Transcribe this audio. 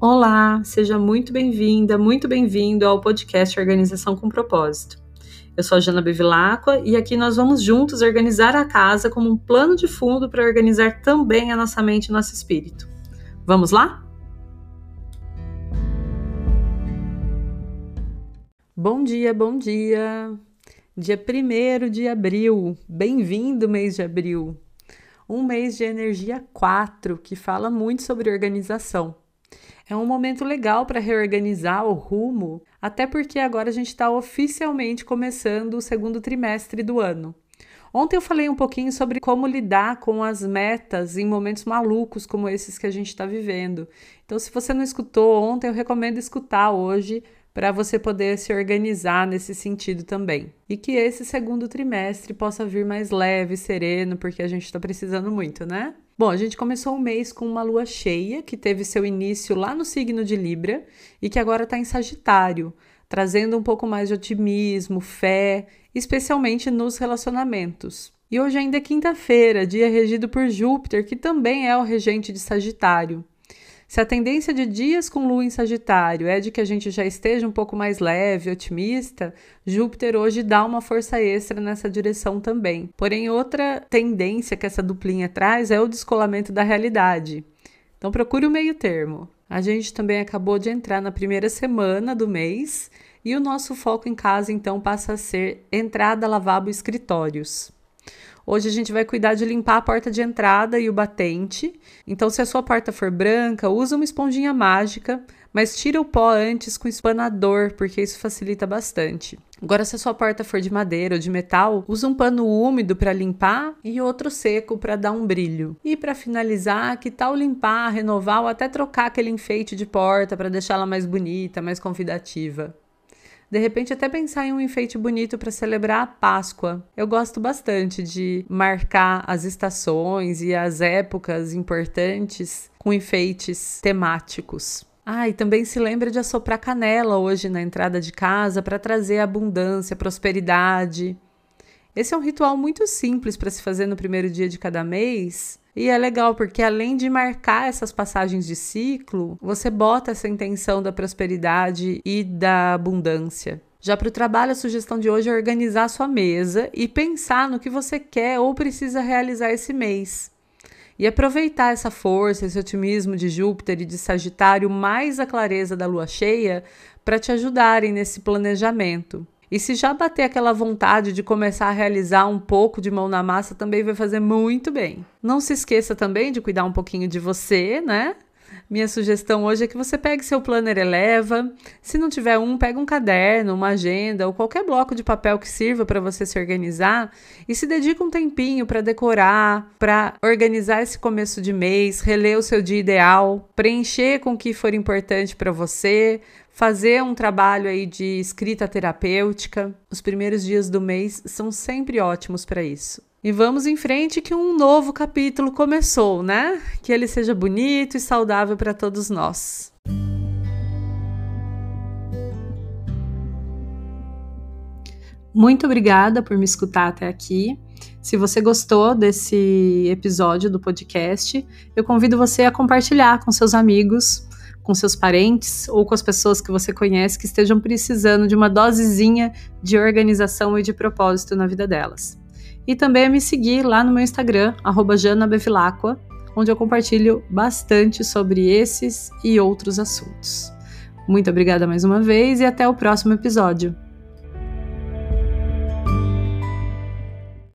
Olá, seja muito bem-vinda, muito bem-vindo ao podcast Organização com Propósito. Eu sou a Jana Bevilacqua e aqui nós vamos juntos organizar a casa como um plano de fundo para organizar também a nossa mente e nosso espírito. Vamos lá? Bom dia, bom dia! Dia 1 de abril, bem-vindo mês de abril! Um mês de energia 4 que fala muito sobre organização. É um momento legal para reorganizar o rumo, até porque agora a gente está oficialmente começando o segundo trimestre do ano. Ontem eu falei um pouquinho sobre como lidar com as metas em momentos malucos como esses que a gente está vivendo. Então, se você não escutou ontem, eu recomendo escutar hoje para você poder se organizar nesse sentido também. E que esse segundo trimestre possa vir mais leve, sereno, porque a gente está precisando muito, né? Bom, a gente começou o mês com uma lua cheia, que teve seu início lá no signo de Libra e que agora está em Sagitário, trazendo um pouco mais de otimismo, fé, especialmente nos relacionamentos. E hoje ainda é quinta-feira, dia regido por Júpiter, que também é o regente de Sagitário. Se a tendência de dias com lua em Sagitário é de que a gente já esteja um pouco mais leve, otimista, Júpiter hoje dá uma força extra nessa direção também. Porém, outra tendência que essa duplinha traz é o descolamento da realidade. Então, procure o meio termo. A gente também acabou de entrar na primeira semana do mês e o nosso foco em casa então passa a ser entrada, lavabo e escritórios. Hoje a gente vai cuidar de limpar a porta de entrada e o batente. Então, se a sua porta for branca, usa uma esponjinha mágica, mas tira o pó antes com espanador, porque isso facilita bastante. Agora, se a sua porta for de madeira ou de metal, usa um pano úmido para limpar e outro seco para dar um brilho. E para finalizar, que tal limpar, renovar ou até trocar aquele enfeite de porta para deixá-la mais bonita, mais convidativa? De repente, até pensar em um enfeite bonito para celebrar a Páscoa. Eu gosto bastante de marcar as estações e as épocas importantes com enfeites temáticos. Ah, e também se lembra de assoprar canela hoje na entrada de casa para trazer abundância, prosperidade. Esse é um ritual muito simples para se fazer no primeiro dia de cada mês, e é legal porque além de marcar essas passagens de ciclo, você bota essa intenção da prosperidade e da abundância. Já para o trabalho, a sugestão de hoje é organizar a sua mesa e pensar no que você quer ou precisa realizar esse mês. E aproveitar essa força, esse otimismo de Júpiter e de Sagitário, mais a clareza da lua cheia, para te ajudarem nesse planejamento. E se já bater aquela vontade de começar a realizar um pouco de mão na massa, também vai fazer muito bem. Não se esqueça também de cuidar um pouquinho de você, né? Minha sugestão hoje é que você pegue seu planner Eleva. Se não tiver um, pega um caderno, uma agenda ou qualquer bloco de papel que sirva para você se organizar e se dedica um tempinho para decorar, para organizar esse começo de mês, reler o seu dia ideal, preencher com o que for importante para você, fazer um trabalho aí de escrita terapêutica. Os primeiros dias do mês são sempre ótimos para isso. E vamos em frente que um novo capítulo começou, né? Que ele seja bonito e saudável para todos nós. Muito obrigada por me escutar até aqui. Se você gostou desse episódio do podcast, eu convido você a compartilhar com seus amigos com seus parentes ou com as pessoas que você conhece que estejam precisando de uma dosezinha de organização e de propósito na vida delas. E também a me seguir lá no meu Instagram, janabevilacqua, onde eu compartilho bastante sobre esses e outros assuntos. Muito obrigada mais uma vez e até o próximo episódio.